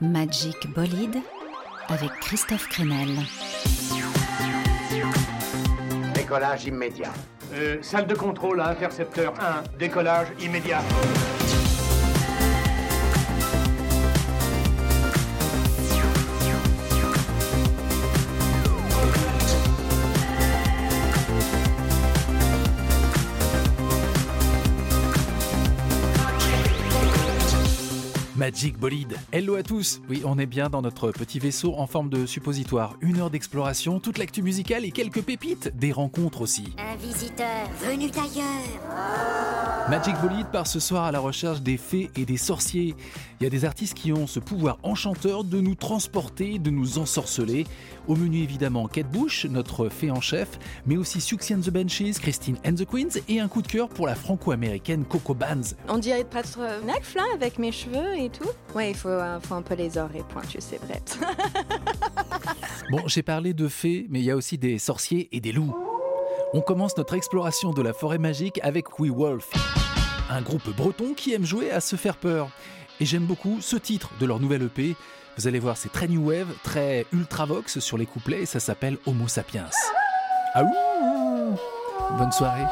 Magic Bolide avec Christophe Crenel. Décollage immédiat. Euh, salle de contrôle à intercepteur 1, décollage immédiat. Magic Bolide. Hello à tous. Oui, on est bien dans notre petit vaisseau en forme de suppositoire. Une heure d'exploration, toute l'actu musicale et quelques pépites, des rencontres aussi. Un visiteur venu d'ailleurs. Magic Bolide part ce soir à la recherche des fées et des sorciers. Il y a des artistes qui ont ce pouvoir enchanteur de nous transporter, de nous ensorceler. Au menu évidemment Kate Bush, notre fée en chef, mais aussi Suxy and the Benches, Christine and the Queens et un coup de cœur pour la franco-américaine Coco Bands. On dirait presque Necf là avec mes cheveux et tout. Ouais, il faut, euh, faut un peu les oreilles pointues, c'est vrai. Bon, j'ai parlé de fées, mais il y a aussi des sorciers et des loups. On commence notre exploration de la forêt magique avec We Wolf, un groupe breton qui aime jouer à se faire peur. Et j'aime beaucoup ce titre de leur nouvelle EP. Vous allez voir, c'est très new wave, très ultravox sur les couplets et ça s'appelle Homo sapiens. Ah ouh Bonne soirée.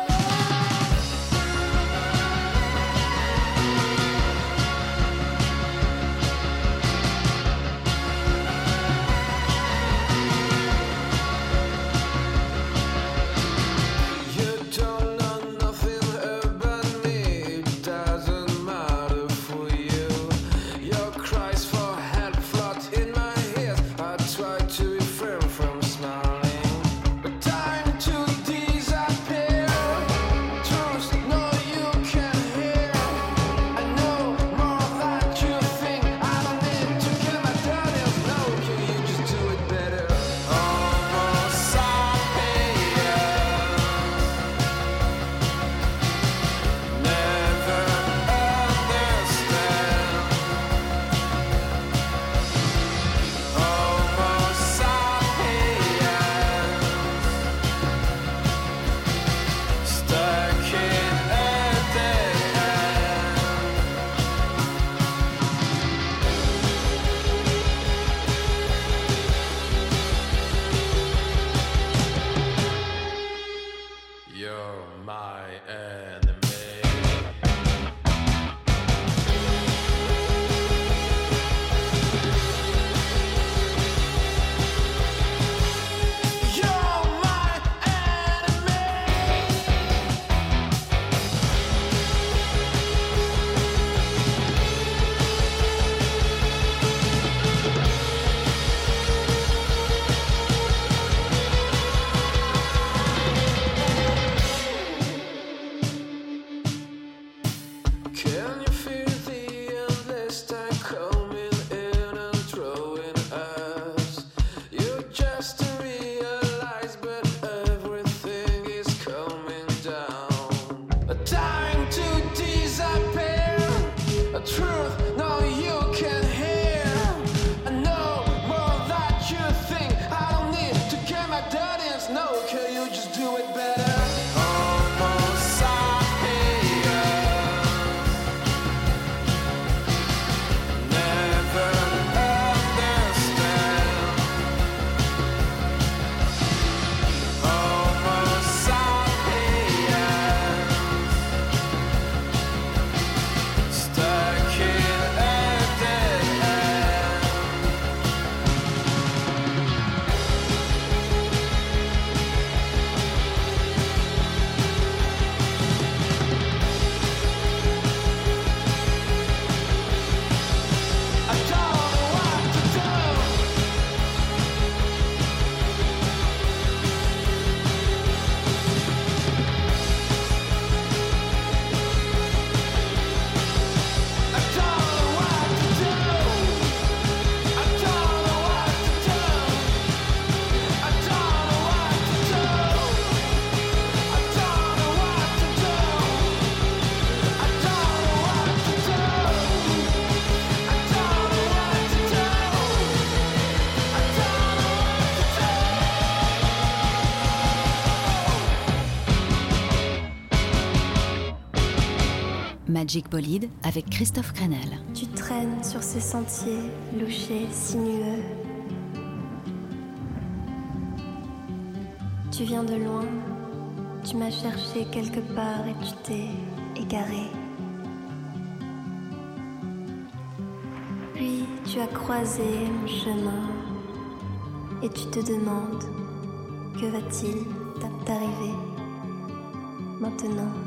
Magic Bolide avec Christophe Crenel. Tu traînes sur ces sentiers louchés, sinueux. Tu viens de loin, tu m'as cherché quelque part et tu t'es égaré. Puis tu as croisé mon chemin et tu te demandes que va-t-il t'arriver maintenant?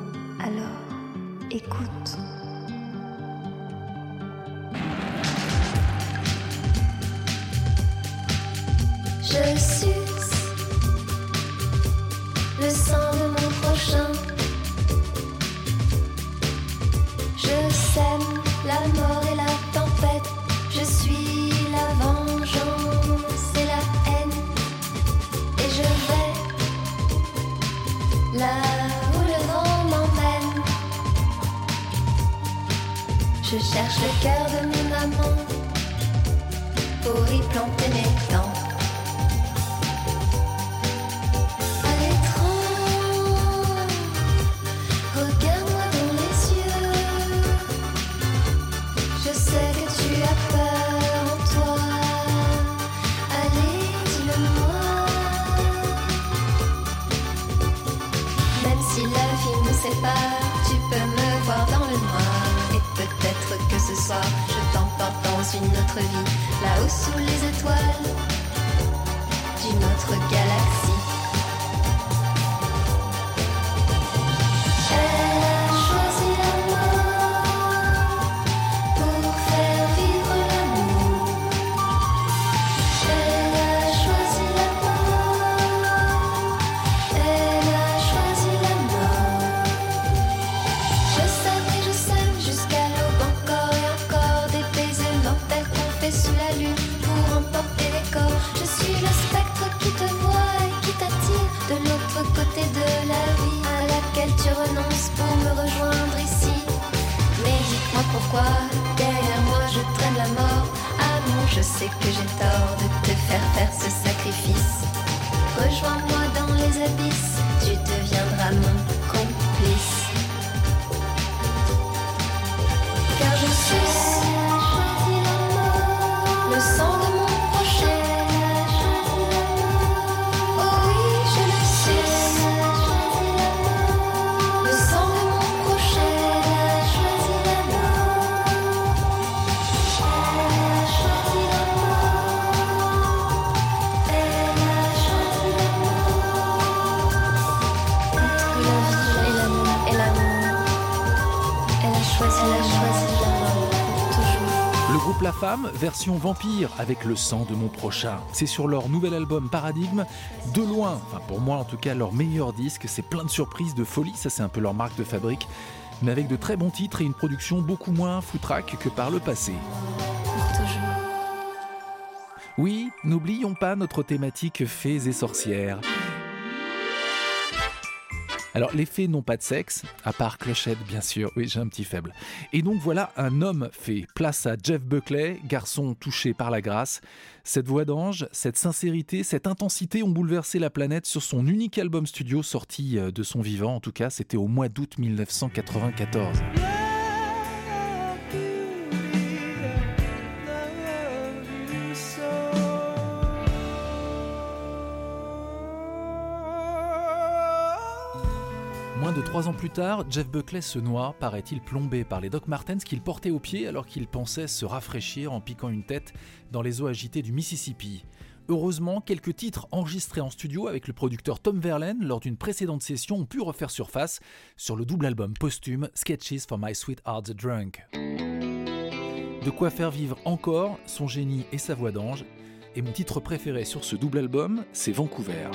Femme, version vampire, avec le sang de mon prochain. C'est sur leur nouvel album Paradigme. De loin, enfin pour moi en tout cas, leur meilleur disque. C'est plein de surprises, de folie. Ça, c'est un peu leur marque de fabrique. Mais avec de très bons titres et une production beaucoup moins foutraque que par le passé. Oui, n'oublions pas notre thématique fées et sorcières. Alors, les fées n'ont pas de sexe, à part Clochette, bien sûr. Oui, j'ai un petit faible. Et donc, voilà un homme fée. Place à Jeff Buckley, garçon touché par la grâce. Cette voix d'ange, cette sincérité, cette intensité ont bouleversé la planète sur son unique album studio sorti euh, de son vivant. En tout cas, c'était au mois d'août 1994. Moins trois ans plus tard, Jeff Buckley se noie, paraît-il plombé par les Doc Martens qu'il portait au pied alors qu'il pensait se rafraîchir en piquant une tête dans les eaux agitées du Mississippi. Heureusement, quelques titres enregistrés en studio avec le producteur Tom Verlaine lors d'une précédente session ont pu refaire surface sur le double album posthume Sketches for My Sweetheart the Drunk. De quoi faire vivre encore son génie et sa voix d'ange. Et mon titre préféré sur ce double album, c'est Vancouver.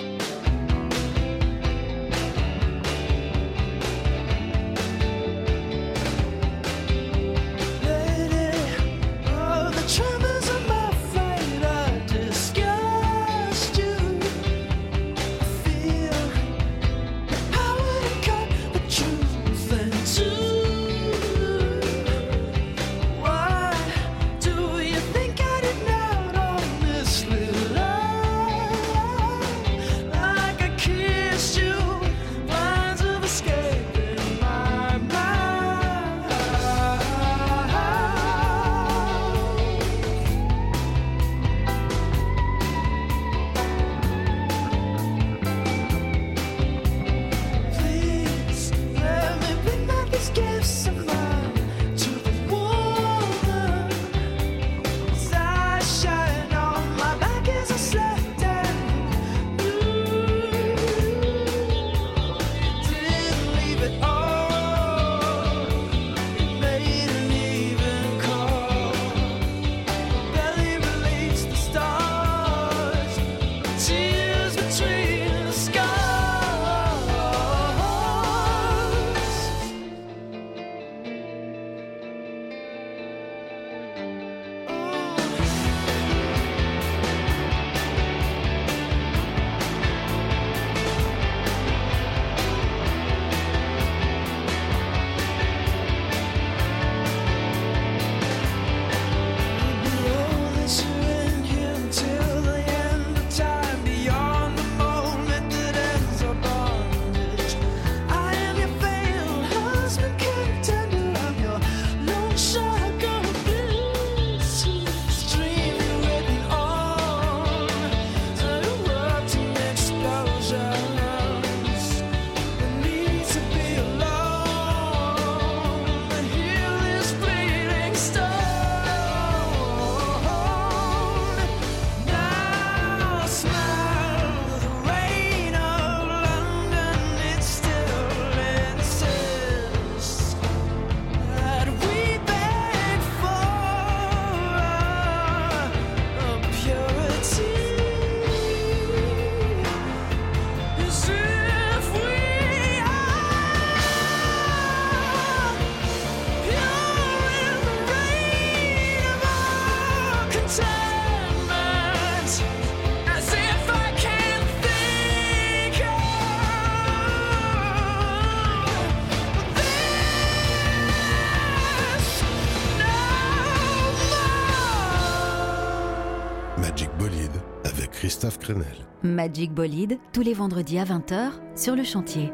Crenel. Magic Bolide, tous les vendredis à 20h sur le chantier.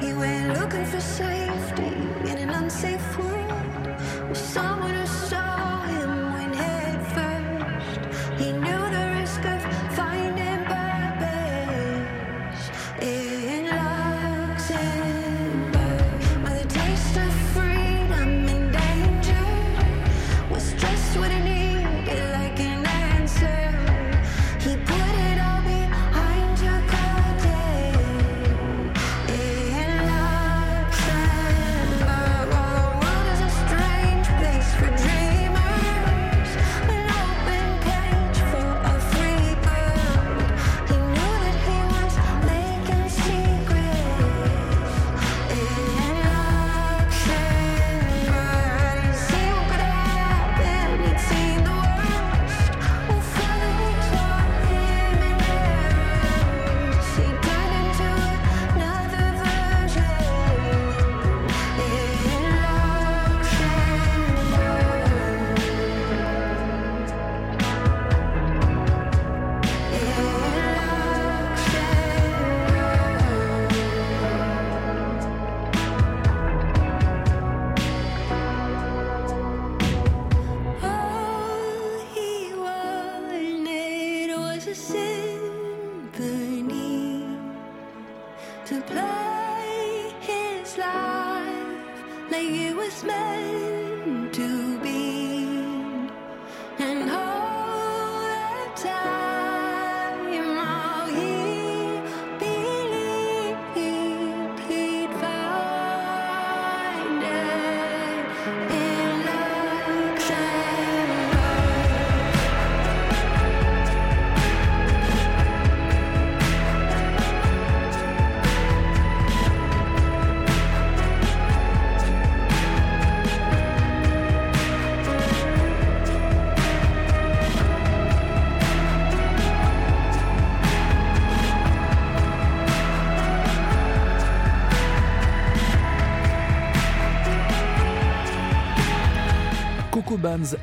He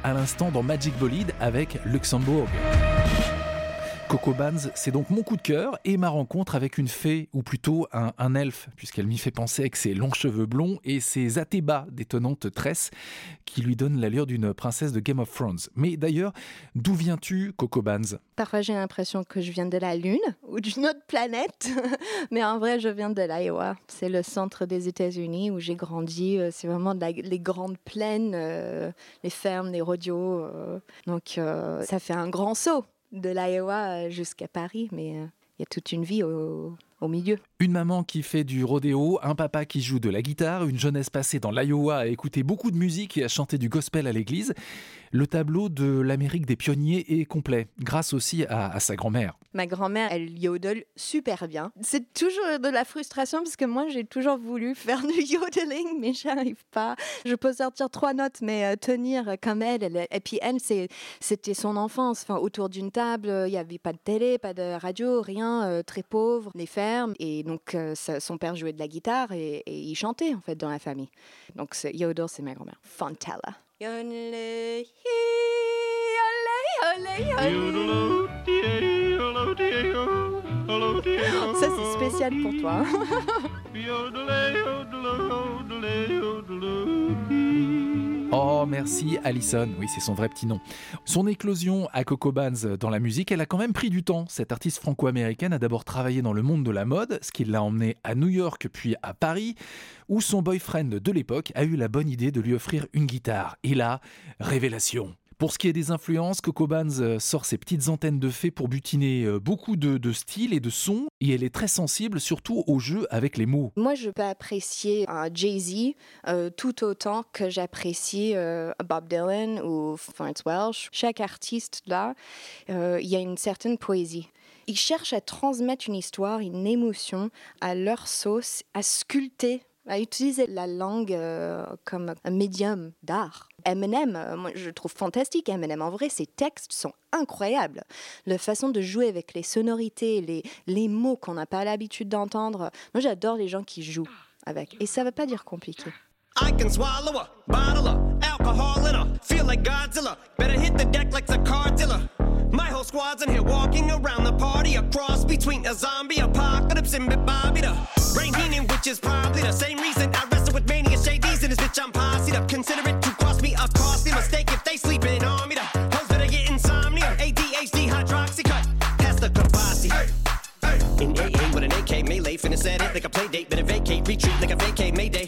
À l'instant dans Magic Bolide avec Luxembourg. Coco Bands, c'est donc mon coup de cœur et ma rencontre avec une fée, ou plutôt un, elfe, puisqu'elle m'y fait penser avec ses longs cheveux blonds et ses atébas d'étonnantes tresses qui lui donnent l'allure d'une princesse de Game of Thrones. Mais d'ailleurs, d'où viens-tu, Coco Bands Parfois, j'ai l'impression que je viens de la Lune ou d'une autre planète. Mais en vrai, je viens de l'Iowa. C'est le centre des États-Unis où j'ai grandi. Euh, C'est vraiment les grandes plaines, euh, les fermes, les rodeos. euh. Donc, euh, ça fait un grand saut de l'Iowa jusqu'à Paris. Mais euh, il y a toute une vie au, au milieu. Une maman qui fait du rodéo, un papa qui joue de la guitare, une jeunesse passée dans l'Iowa à écouter beaucoup de musique et à chanter du gospel à l'église. Le tableau de l'Amérique des pionniers est complet, grâce aussi à, sa grand-mère. Ma grand-mère, elle yodel super bien. C'est toujours de la frustration parce que moi, j'ai toujours voulu faire du yodeling, mais j'arrive pas. Je peux sortir trois notes, mais euh, tenir comme elle, elle- Et puis elle, c'était son enfance. Enfin, autour d'une table, il n'y avait pas de télé, pas de radio, rien, euh, très pauvre, les fermes. Et donc, euh, son père jouait de la guitare et, et il chantait, en fait, dans la famille. Donc, yodel, c'est ma grand-mère. Fontella. Ça, c'est spécial pour toi. Oh, merci Alison. Oui, c'est son vrai petit nom. Son éclosion à Coco Bands dans la musique, elle a quand même pris du temps. Cette artiste franco-américaine a d'abord travaillé dans le monde de la mode, ce qui l'a emmenée à New York puis à Paris, où son boyfriend de l'époque a eu la bonne idée de lui offrir une guitare. Et là, révélation. Pour ce qui est des influences, Coco Bands euh, sort ses petites antennes de fées pour butiner euh, beaucoup de, de styles et de sons, et elle est très sensible surtout au jeu avec les mots. Moi, je peux apprécier Jay-Z euh, tout autant que j'apprécie Bob Dylan ou Florence Welsh. Chaque artiste, là, il y a une certaine poésie. Ils cherchent à transmettre une histoire, une émotion à leur sauce, à sculpter, à utiliser la langue euh, comme un médium d'art. Eminem, euh, moi, je trouve fantastique Eminem. En vrai, ses textes sont incroyables. La façon de jouer avec les sonorités, les, les mots qu'on n'a pas l'habitude d'entendre. Moi, j'adore les gens qui jouent avec. Et ça ne veut pas dire compliqué. I can swallow a bottle of alcohol. Feel like Godzilla. Better hit the deck like. My whole squad's in here walking around the party, a cross between a zombie apocalypse and Bobby the brain meaning, which is probably the same reason I wrestle with mania shades in this bitch. I'm posse up. Consider it to cost me a costly mistake if they sleeping on me. The hoes better get insomnia, ADHD, hydroxy cut, pass the Kavasi. In AA with an AK melee, finna set it like a play date, better vacate, retreat like a vacate mayday.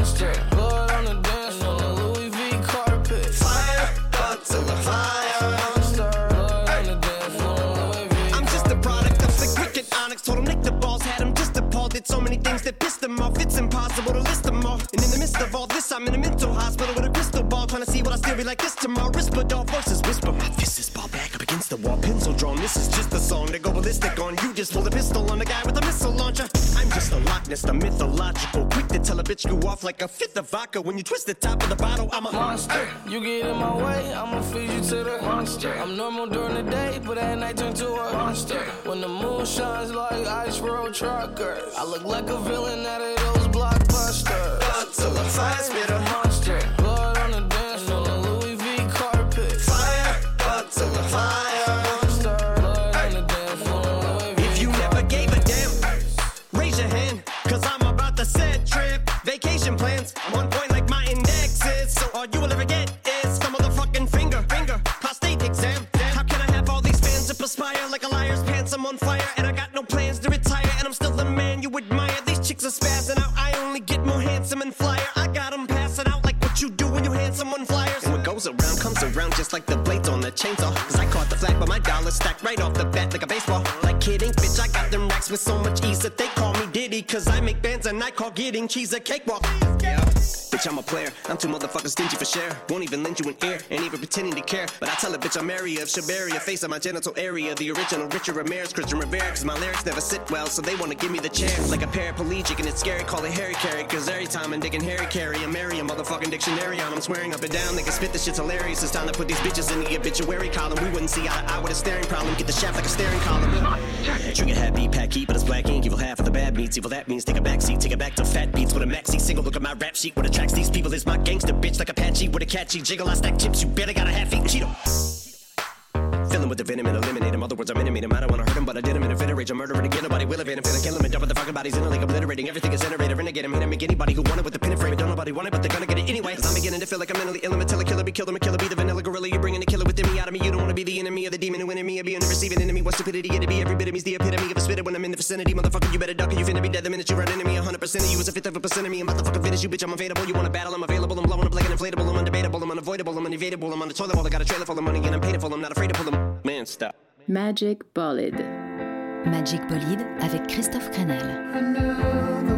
Many things that pissed him off. It's impossible to list them all. And in the midst of all this, I'm in a mental hospital with a crystal ball. Trying to see what I still be like this tomorrow. Rispadol voices whisper. My fist is ball back against the wall. Pencil drawn. This is just a song to go ballistic on. You just pull a pistol on the guy with a missile launcher. I'm just a Loch Ness, the mythological. Quick to tell a bitch you off like a fifth of vodka. When you twist the top of the bottle, I'm a monster. You get in my way, I'ma feed you to the monster. I'm normal during the day, but at night turn to a monster. When the moon shines like ice road truckers, I look like a villain out of those blockbusters. the fire spitter. Monster, I'm on point like my index is. So all you will ever get is some motherfucking finger, finger, prostate exam. How can I have all these fans that perspire like a liar's pants? I'm on fire and I got no plans to retire. And I'm still the man you admire. These chicks are spazzing out. I only get more handsome and flyer. I got 'em passing out like what you do when you hand someone flyers. And what goes around comes around just like the blades on the chainsaw. Cause I caught the flag, but my dollar stacked right off the bat like a baseball. Like kidding, bitch, I got them racks with so much ease that they. Cause I make bands and I call getting cheese a cakewalk. Bitch, I'm a player. I'm too motherfucking stingy for share. Won't even lend you an ear, ain't even pretending to care. But I tell a bitch I'm area of Shabaria, face of my genital area. The original Richard Ramirez, Christian Rivera. Cause my lyrics never sit well, so they wanna give me the chair. Like a paraplegic, and it's scary, call it Harry Carry. Cause every time I'm digging Harry Carry, I'm marry a motherfucking dictionary on. I'm swearing up and down, they can spit this shit's hilarious. It's time to put these bitches in the obituary column. We wouldn't see eye to eye with a staring problem. Get the shaft like a staring column. Trigger happy, pack heat, but it's black ink. Evil half of the bad meats. Evil that means take a back seat, take it back to fat beats with a maxi single. Look at my rap sheet. What attracts these people is my gangster bitch like Apache with a catchy jiggle. I stack chips. You better got a half eat Cheeto. Fill him with the venom and eliminate him. Other words, I'm intimate him. I don't wanna hurt him, but I did him in a fit of rage. I'm murdering again. Nobody will evade him. Finna kill him and dump the fucking bodies in a lake, obliterating. Everything is iterator. Renegade him. Hit him. Make anybody who want it with the pin and frame. Don't nobody want it, but they're gonna get it anyway. I'm beginning to feel like I'm mentally ill. I'm a killer, be killed. I'm a killer, be the vanilla gorilla. You're bringing the killer out of me. You don't wanna be the enemy of the demon who in me. Or be the receiving enemy. What stupidity it'd be. Every bit of me's the epitome of a spitter when I'm in the vicinity. Motherfucker, you better duck or you finna be dead the minute you run into me. 100% of you is a fifth of a percent of me. I'm about to fucking finish you, bitch. I'm available. You wanna battle? I'm available. I'm blowing up like an inflatable. I'm undebatable. I'm unavoidable. I'm unevadable. I'm on the toilet bowl. I got a trailer full of money and I'm paid for. I'm not afraid to pull them. Man, stop. Magic Bolide. Magic Bolide avec Christophe Crenel.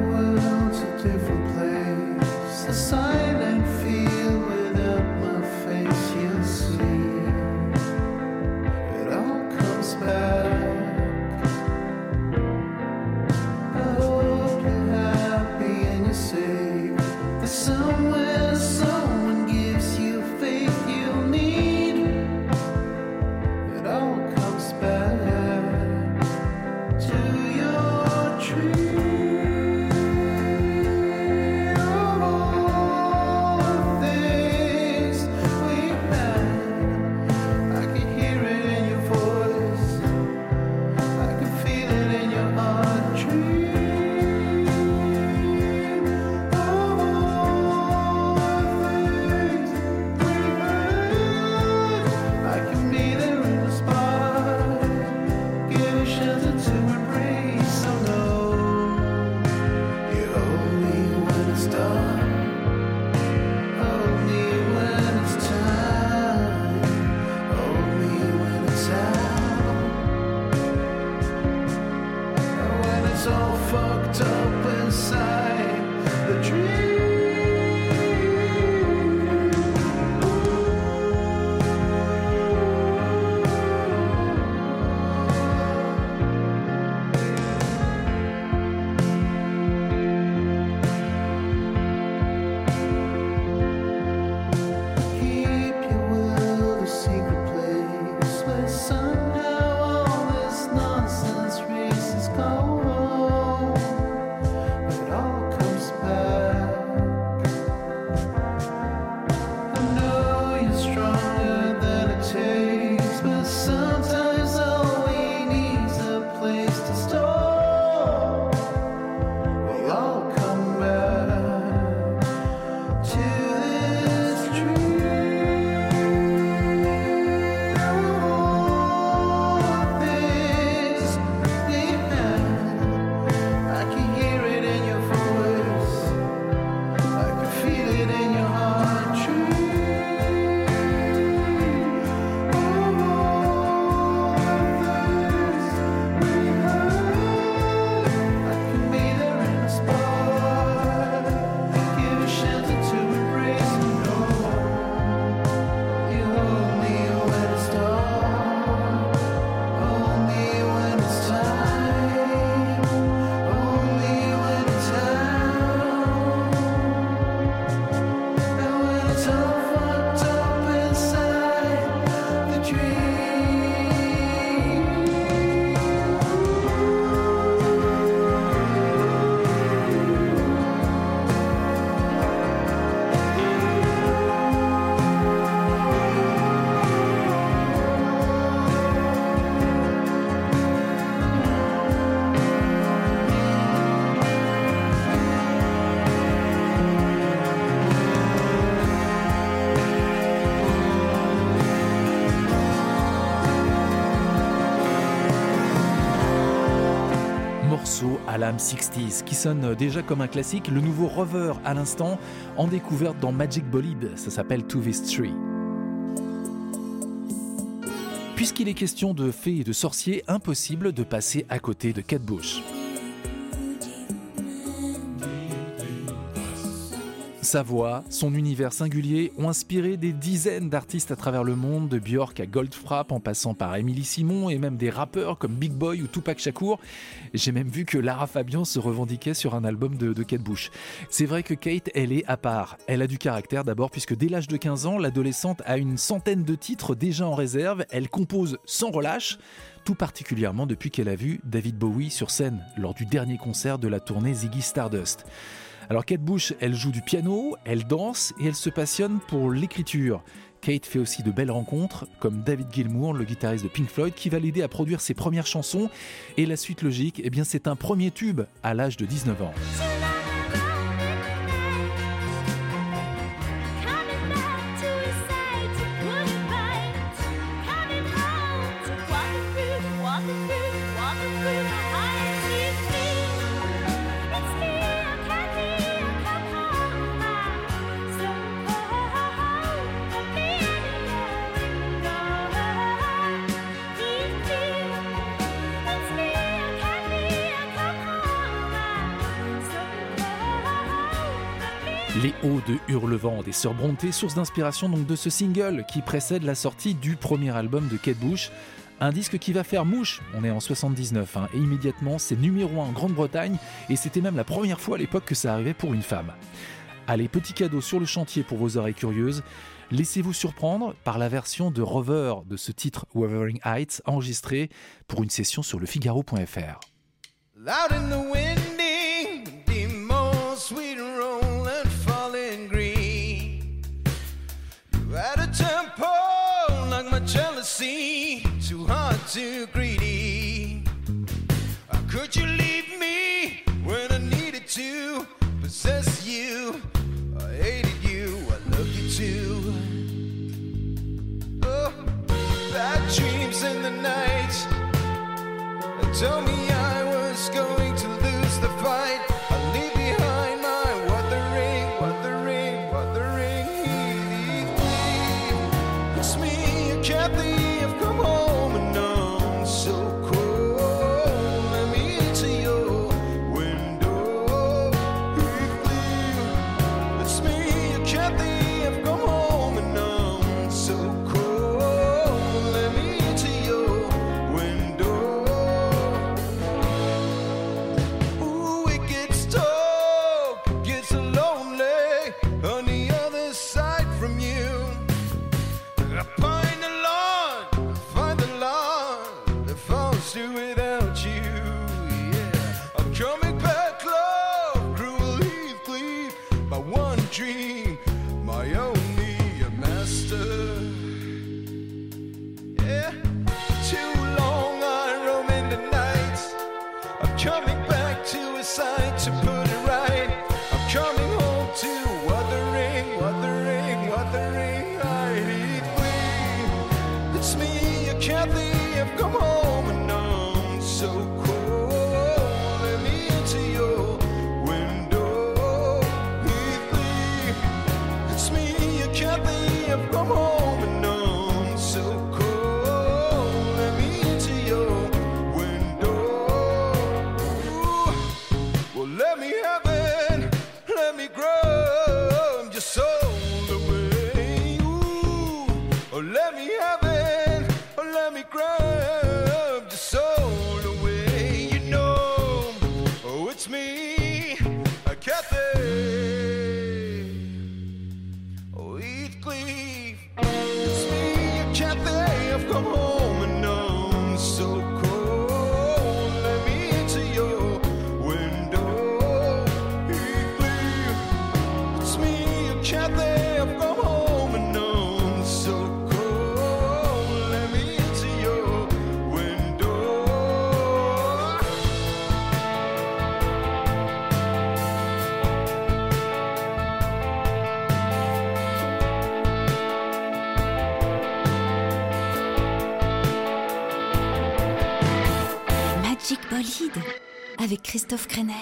À l'âme 60s, qui sonne déjà comme un classique, le nouveau Rover à l'instant, en découverte dans Magic Bolide, ça s'appelle To This Tree. Puisqu'il est question de fées et de sorciers, impossible de passer à côté de Kate Bush. Sa voix, son univers singulier ont inspiré des dizaines d'artistes à travers le monde, de Björk à Goldfrapp en passant par Emily Simon et même des rappeurs comme Big Boy ou Tupac Shakur. J'ai même vu que Lara Fabian se revendiquait sur un album de, de Kate Bush. C'est vrai que Kate, elle est à part. Elle a du caractère d'abord puisque dès l'âge de 15 ans, l'adolescente a une centaine de titres déjà en réserve. Elle compose sans relâche tout particulièrement depuis qu'elle a vu David Bowie sur scène lors du dernier concert de la tournée Ziggy Stardust. Alors Kate Bush, elle joue du piano, elle danse et elle se passionne pour l'écriture. Kate fait aussi de belles rencontres, comme David Gilmour, le guitariste de Pink Floyd, qui va l'aider à produire ses premières chansons. Et la suite logique, eh c'est un premier tube à l'âge de 19 ans. De Hurlevent des Sœurs Brontë, source d'inspiration donc de ce single qui précède la sortie du premier album de Kate Bush. Un disque qui va faire mouche, on est en 79, hein, et immédiatement c'est numéro 1 en Grande-Bretagne, et c'était même la première fois à l'époque que ça arrivait pour une femme. Allez, petit cadeau sur le chantier pour vos oreilles curieuses, laissez-vous surprendre par la version de Rover de ce titre Wuthering Heights enregistré pour une session sur le Figaro.fr. possess you? I hated you, I love you too. Oh, bad dreams in the night. They told me I was going to lose the fight. I leave behind my me. solide avec Christophe Crenel.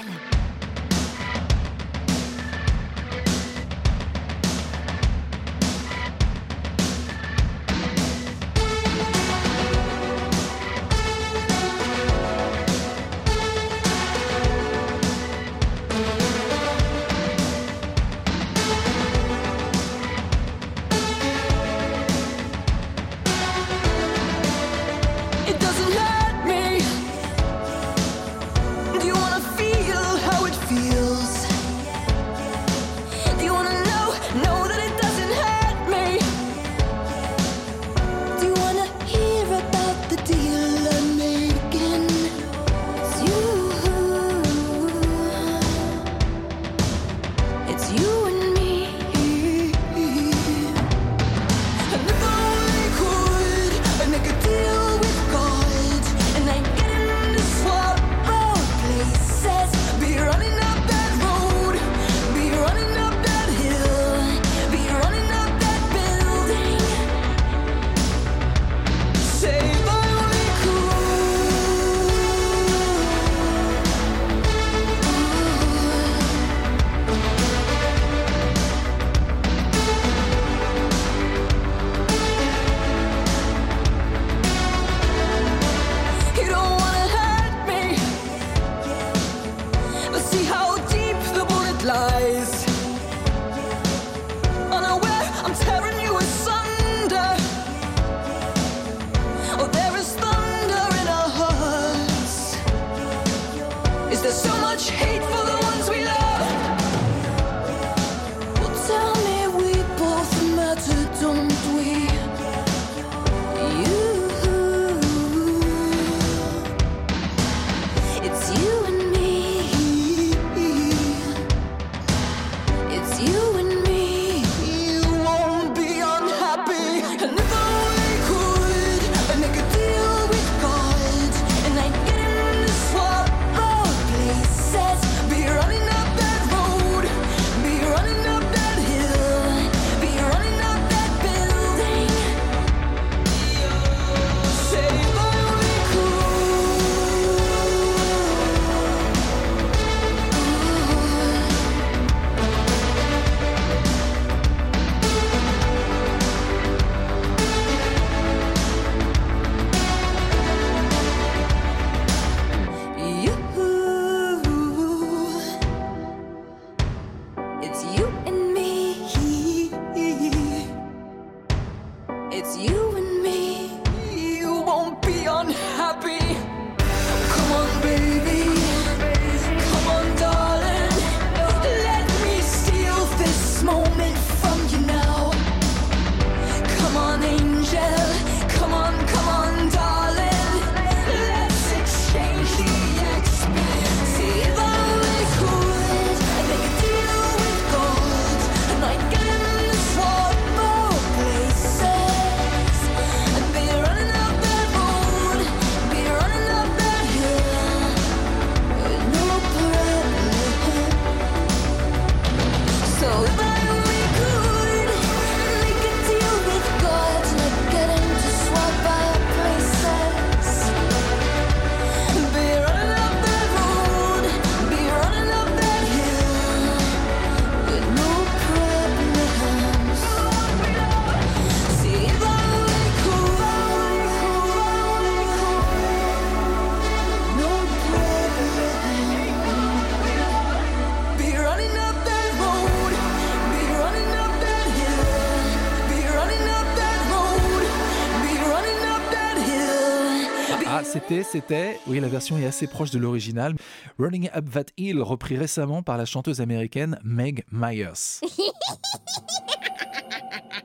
c'était, oui, la version est assez proche de l'original, Running Up That Hill, repris récemment par la chanteuse américaine Meg Myers.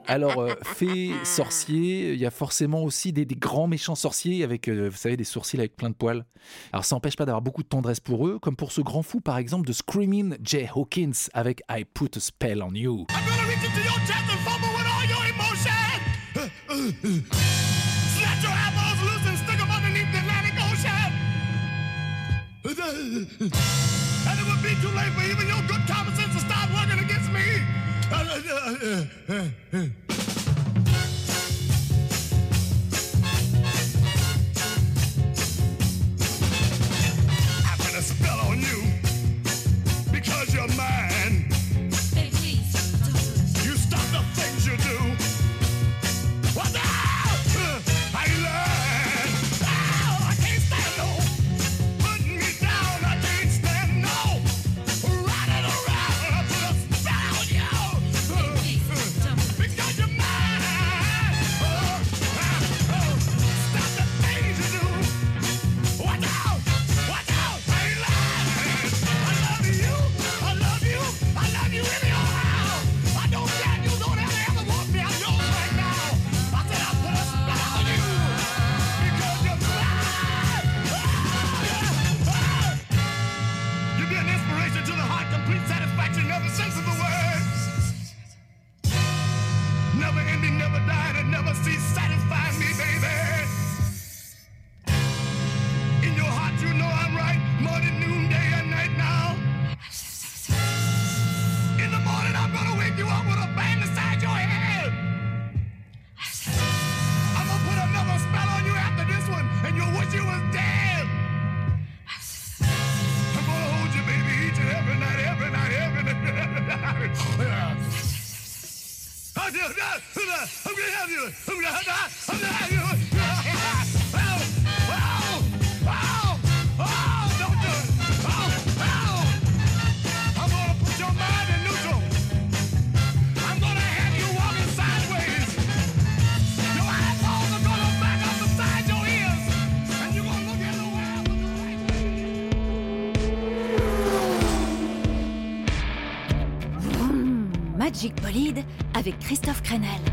Alors, euh, fées, sorciers, il y a forcément aussi des, grands méchants sorciers avec, euh, vous savez, des sourcils avec plein de poils. Alors, ça n'empêche pas d'avoir beaucoup de tendresse pour eux, comme pour ce grand fou, par exemple, de Screaming Jay Hawkins avec I Put a Spell on You. I'm and it would be too late for even your good common sense to start working against me. Uh, uh, uh, Christophe Crenel.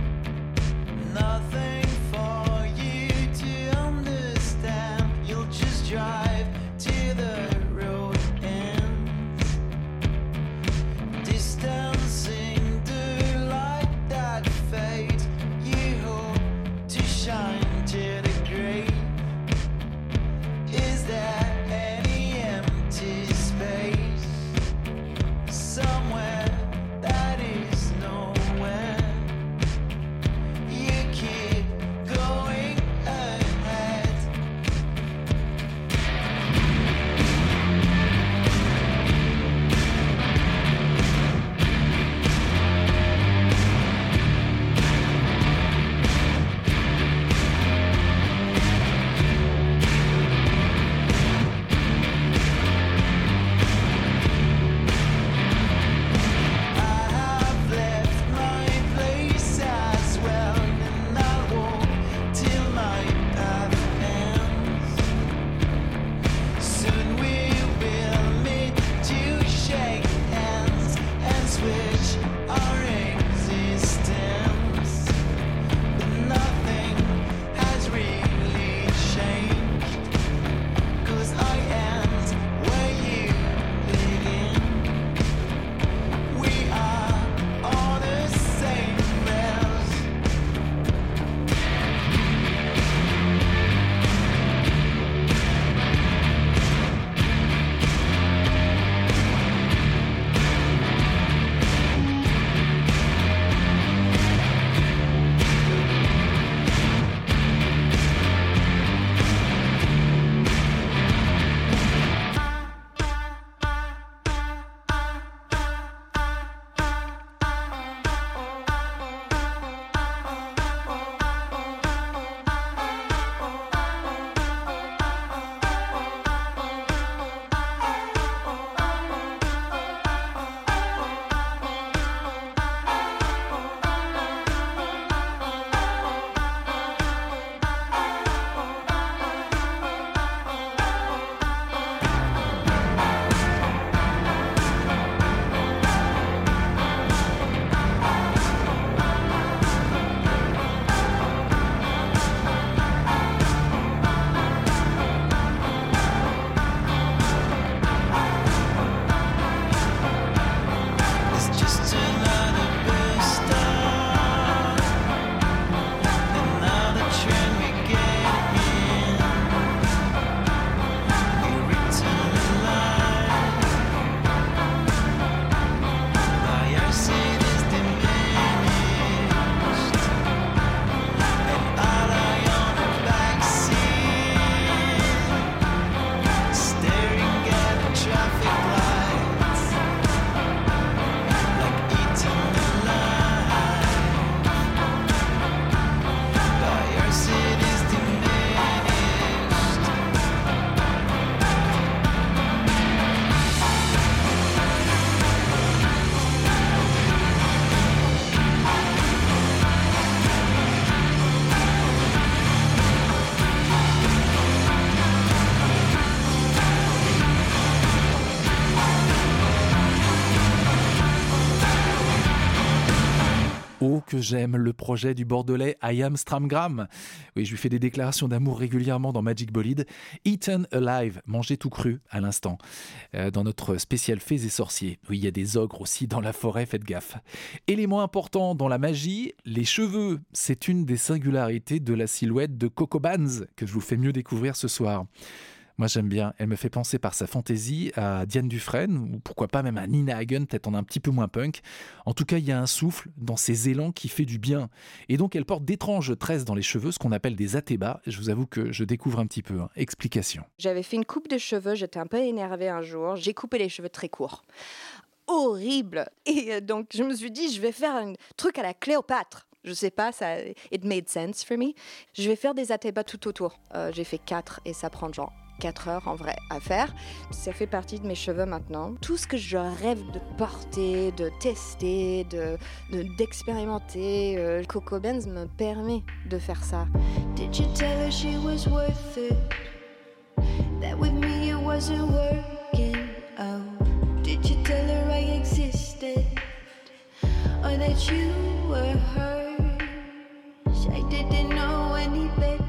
J'aime le projet du Bordelais I Am Stramgram. Oui, je lui fais des déclarations d'amour régulièrement dans Magic Bolide. Eaten Alive, mangé tout cru à l'instant, euh, dans notre spécial Fées et Sorciers. Oui, il y a des ogres aussi dans la forêt, faites gaffe. Élément important dans la magie, les cheveux. C'est une des singularités de la silhouette de Coco Banz que je vous fais mieux découvrir ce soir. Moi j'aime bien, elle me fait penser par sa fantaisie à Diane Dufresne, ou pourquoi pas même à Nina Hagen, peut-être en un petit peu moins punk. En tout cas, il y a un souffle dans ses élans qui fait du bien. Et donc elle porte d'étranges tresses dans les cheveux, ce qu'on appelle des atébas. Je vous avoue que je découvre un petit peu. hein. Explication. J'avais fait une coupe de cheveux, j'étais un peu énervée un jour. J'ai coupé les cheveux très courts. Horrible. Et euh, donc, je me suis dit, je vais faire un truc à la Cléopâtre. Je sais pas, ça, it made sense for me. Je vais faire des atébas tout autour. Euh, J'ai fait quatre et ça prend genre 4 heures en vrai à faire. Ça fait partie de mes cheveux maintenant. Tout ce que je rêve de porter, de tester, de de- d'expérimenter, euh, Coco Benz me permet de faire ça. Did you tell her she was worth it? That with me it wasn't working out? Did you tell her I existed? Or that you were hers? I didn't know any better.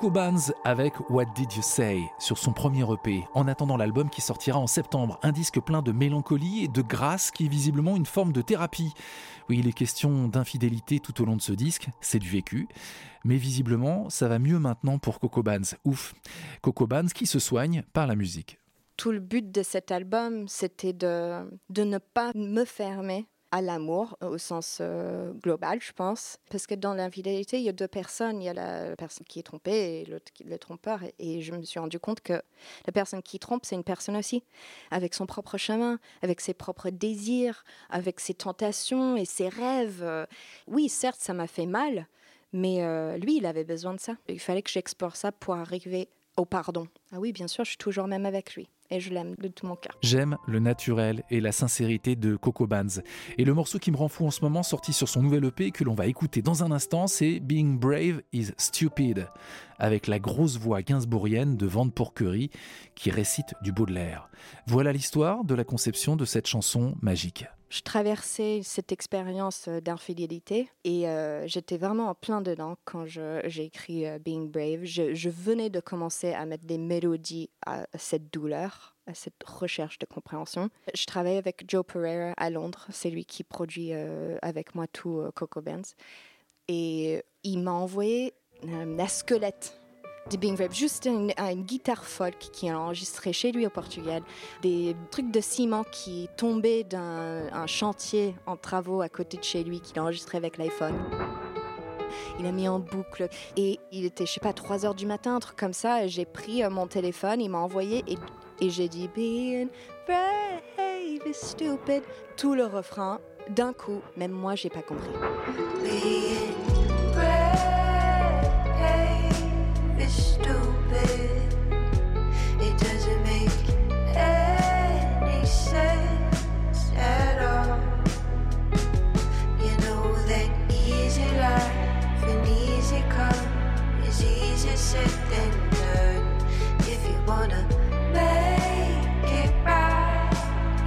Coco Banz avec What Did You Say sur son premier EP, en attendant l'album qui sortira en septembre. Un disque plein de mélancolie et de grâce qui est visiblement une forme de thérapie. Oui, il est question d'infidélité tout au long de ce disque, c'est du vécu. Mais visiblement, ça va mieux maintenant pour Coco Banz. Ouf. Coco Banz qui se soigne par la musique. Tout le but de cet album, c'était de, de ne pas me fermer à l'amour au sens euh, global, je pense. Parce que dans l'infidélité, il y a deux personnes. Il y a la personne qui est trompée et l'autre qui est le trompeur. Et, je me suis rendu compte que la personne qui trompe, c'est une personne aussi, avec son propre chemin, avec ses propres désirs, avec ses tentations et ses rêves. Euh, Oui, certes, ça m'a fait mal, mais euh, lui, il avait besoin de ça. Il fallait que j'explore ça pour arriver au pardon. Ah oui, bien sûr, je suis toujours même avec lui. Et je l'aime de tout mon cœur. J'aime le naturel et la sincérité de Coco Banz. Et le morceau qui me rend fou en ce moment, sorti sur son nouvel EP que l'on va écouter dans un instant, c'est Being Brave is Stupid, avec la grosse voix gainsbourgienne de Vente Pourquerie qui récite du Baudelaire. Voilà l'histoire de la conception de cette chanson magique. Je traversais cette expérience euh, d'infidélité et euh, j'étais vraiment en plein dedans quand j'ai écrit euh, Being Brave. Je, venais de commencer à mettre des mélodies à cette douleur, à cette recherche de compréhension. Je travaille avec Joe Pereira à Londres. C'est lui qui produit avec moi tout Coco Bands. Et il m'a envoyé la squelette de Being Brave, juste une, une guitare folk qui a enregistré chez lui au Portugal, des trucs de ciment qui tombaient d'un un chantier en travaux à côté de chez lui qu'il a enregistré avec l'iPhone. Il a mis en boucle et il était, je sais pas, 3 heures du matin, un truc comme ça. J'ai pris euh, mon téléphone, il m'a envoyé et, et j'ai dit Being brave is stupid. Tout le refrain d'un coup, même moi, j'ai pas compris. Wanna make it right,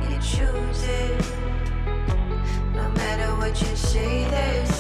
you choose it. No matter what you say, there's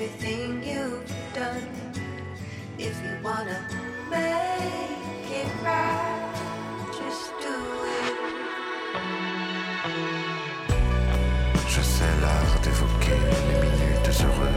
everything you've done. If you wanna make it right, just do it. Je sais l'art d'évoquer les minutes heureuses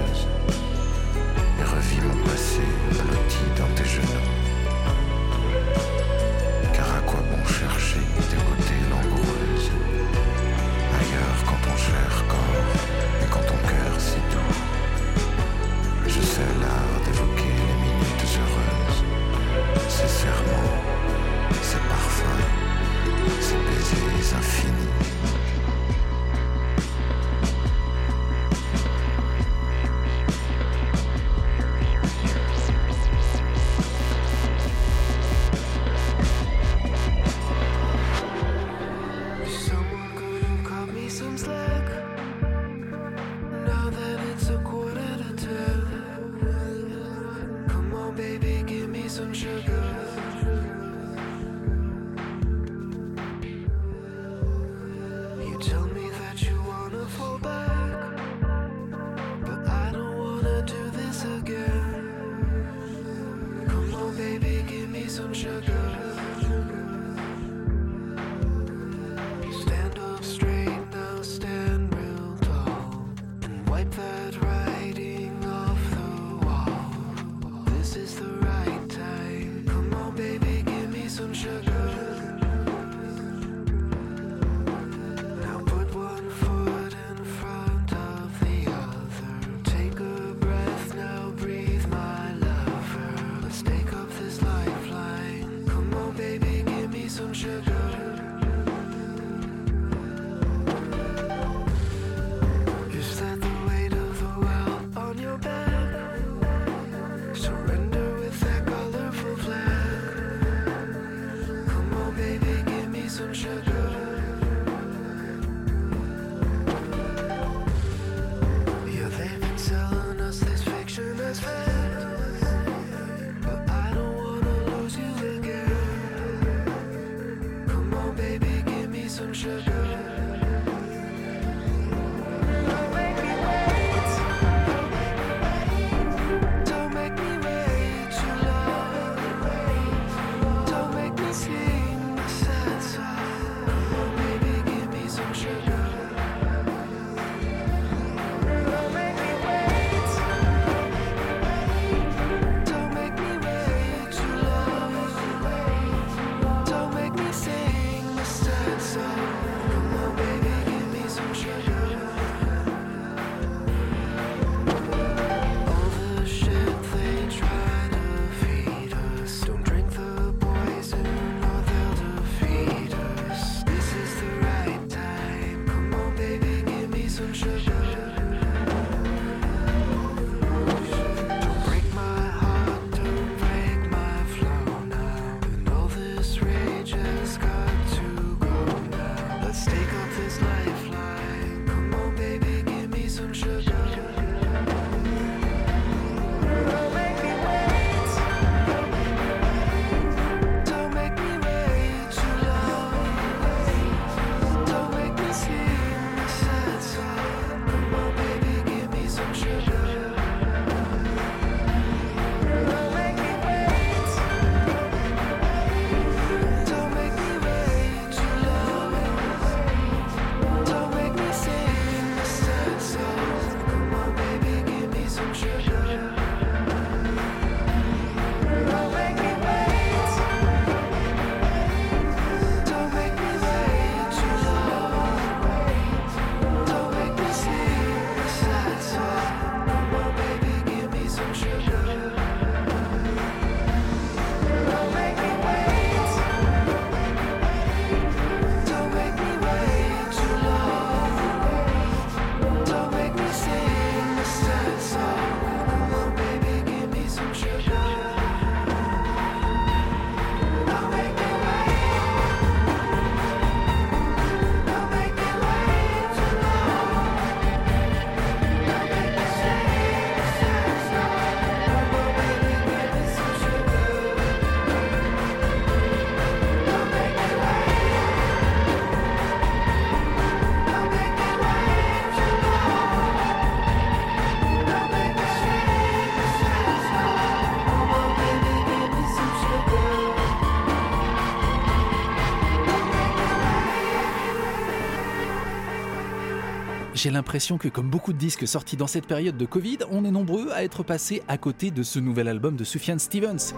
J'ai l'impression que comme beaucoup de disques sortis dans cette période de Covid, on est nombreux à être passés à côté de ce nouvel album de Sufjan Stevens.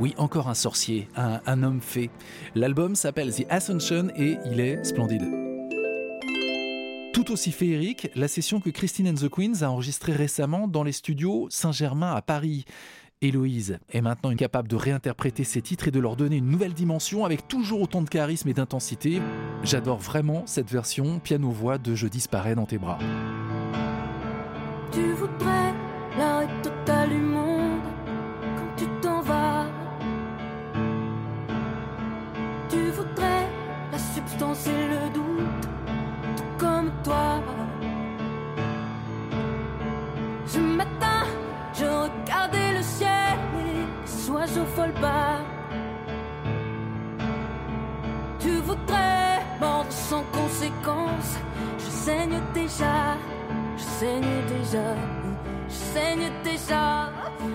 Oui, encore un sorcier, un, un homme fait. L'album s'appelle The Ascension et il est splendide. Tout aussi féerique, la session que Christine and the Queens a enregistrée récemment dans les studios Saint-Germain à Paris. Héloïse est maintenant incapable de réinterpréter ses titres et de leur donner une nouvelle dimension avec toujours autant de charisme et d'intensité. J'adore vraiment cette version piano-voix de Je disparais dans tes bras. Tu voudrais mordre sans conséquence. Je saigne déjà, je saigne déjà, je saigne déjà,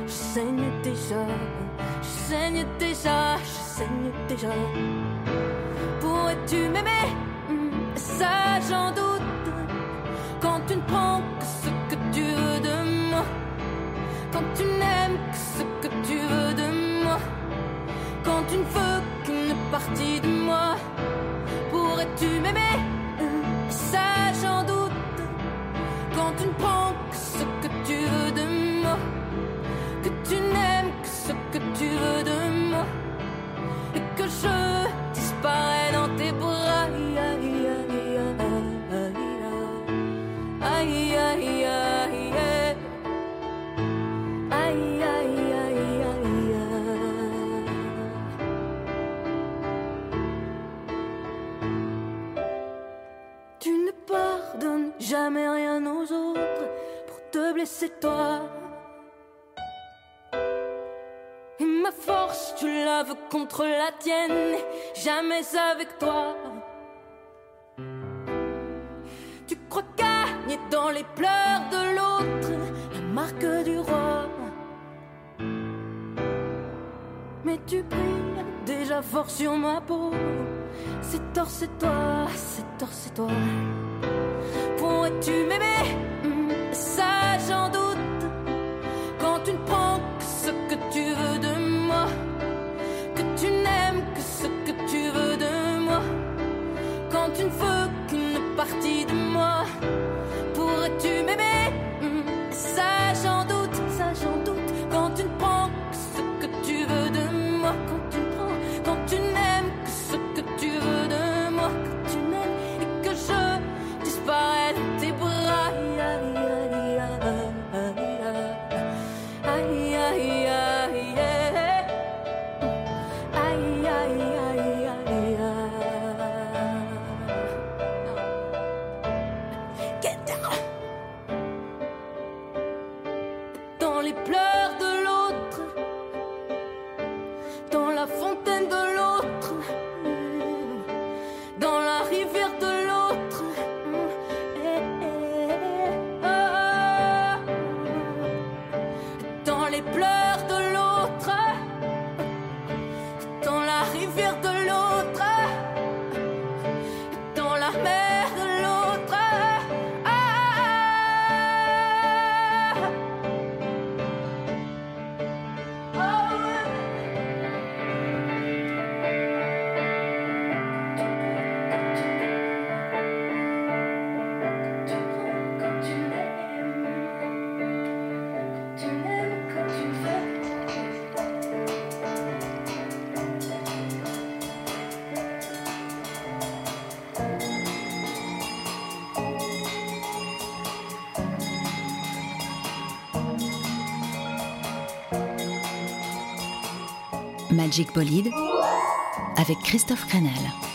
je saigne déjà, je saigne déjà, je saigne déjà. Pourrais-tu m'aimer? Hmm, Ça j'en doute. Quand tu ne prends que ce que tu veux de moi. Quand tu n'aimes que ce que tu veux tu ne veux qu'une partie de moi. Pourrais-tu m'aimer? Ça j'en doute. Quand tu ne prends que ce que tu veux de moi. Que tu n'aimes que ce que tu veux de moi. Et que je disparais jamais rien aux autres pour te blesser toi. Et ma force, tu la veux contre la tienne, jamais avec toi. Tu crois gagner dans les pleurs de l'autre, la marque du roi. Mais tu brilles déjà fort sur ma peau. C'est tort, c'est toi, c'est tort, c'est toi. Pourrais-tu m'aimer Hmm, Ça j'en doute. Quand tu ne prends que ce que tu veux de moi. Que tu n'aimes que ce que tu veux de moi. Quand tu ne veux qu'une partie de moi. Pourrais-tu m'aimer? Avec Christophe Crenel.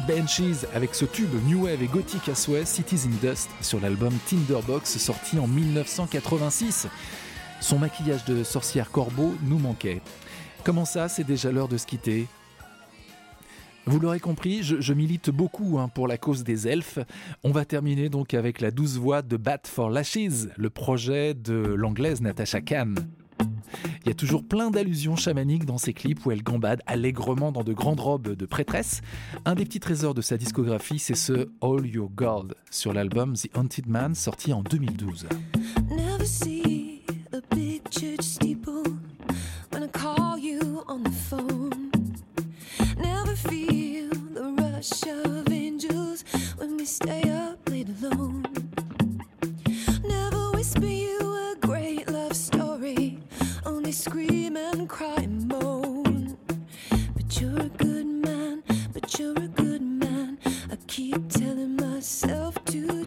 Benches avec ce tube New Wave et Gothic à souhait Cities in Dust sur l'album Tinderbox sorti en 1986. Son maquillage de sorcière corbeau nous manquait. Comment ça, c'est déjà l'heure de se quitter? Vous l'aurez compris, je, milite beaucoup hein, pour la cause des elfes. On va terminer donc avec la douce voix de Bat for Lashes, le projet de l'anglaise Natasha Khan. Il y a toujours plein d'allusions chamaniques dans ses clips où elle gambade allègrement dans de grandes robes de prêtresse. Un des petits trésors de sa discographie, c'est ce All Your Gold sur l'album The Haunted Man sorti en 2012. scream and cry and moan. But you're a good man, but you're a good man. I keep telling myself to.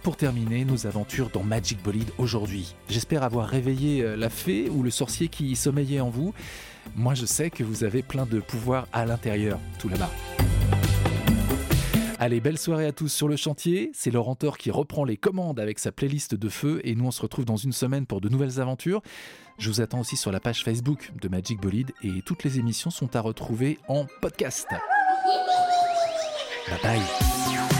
pour terminer nos aventures dans Magic Bolide aujourd'hui. J'espère avoir réveillé euh, la fée ou le sorcier qui sommeillait en vous. Moi je sais que vous avez plein de pouvoirs à l'intérieur, tout là-bas. Allez, belle soirée à tous sur le chantier. C'est Laurent Thor qui reprend les commandes avec sa playlist de feu et nous on se retrouve dans une semaine pour de nouvelles aventures. Je vous attends aussi sur la page Facebook de Magic Bolide et toutes les émissions sont à retrouver en podcast. Bye bye.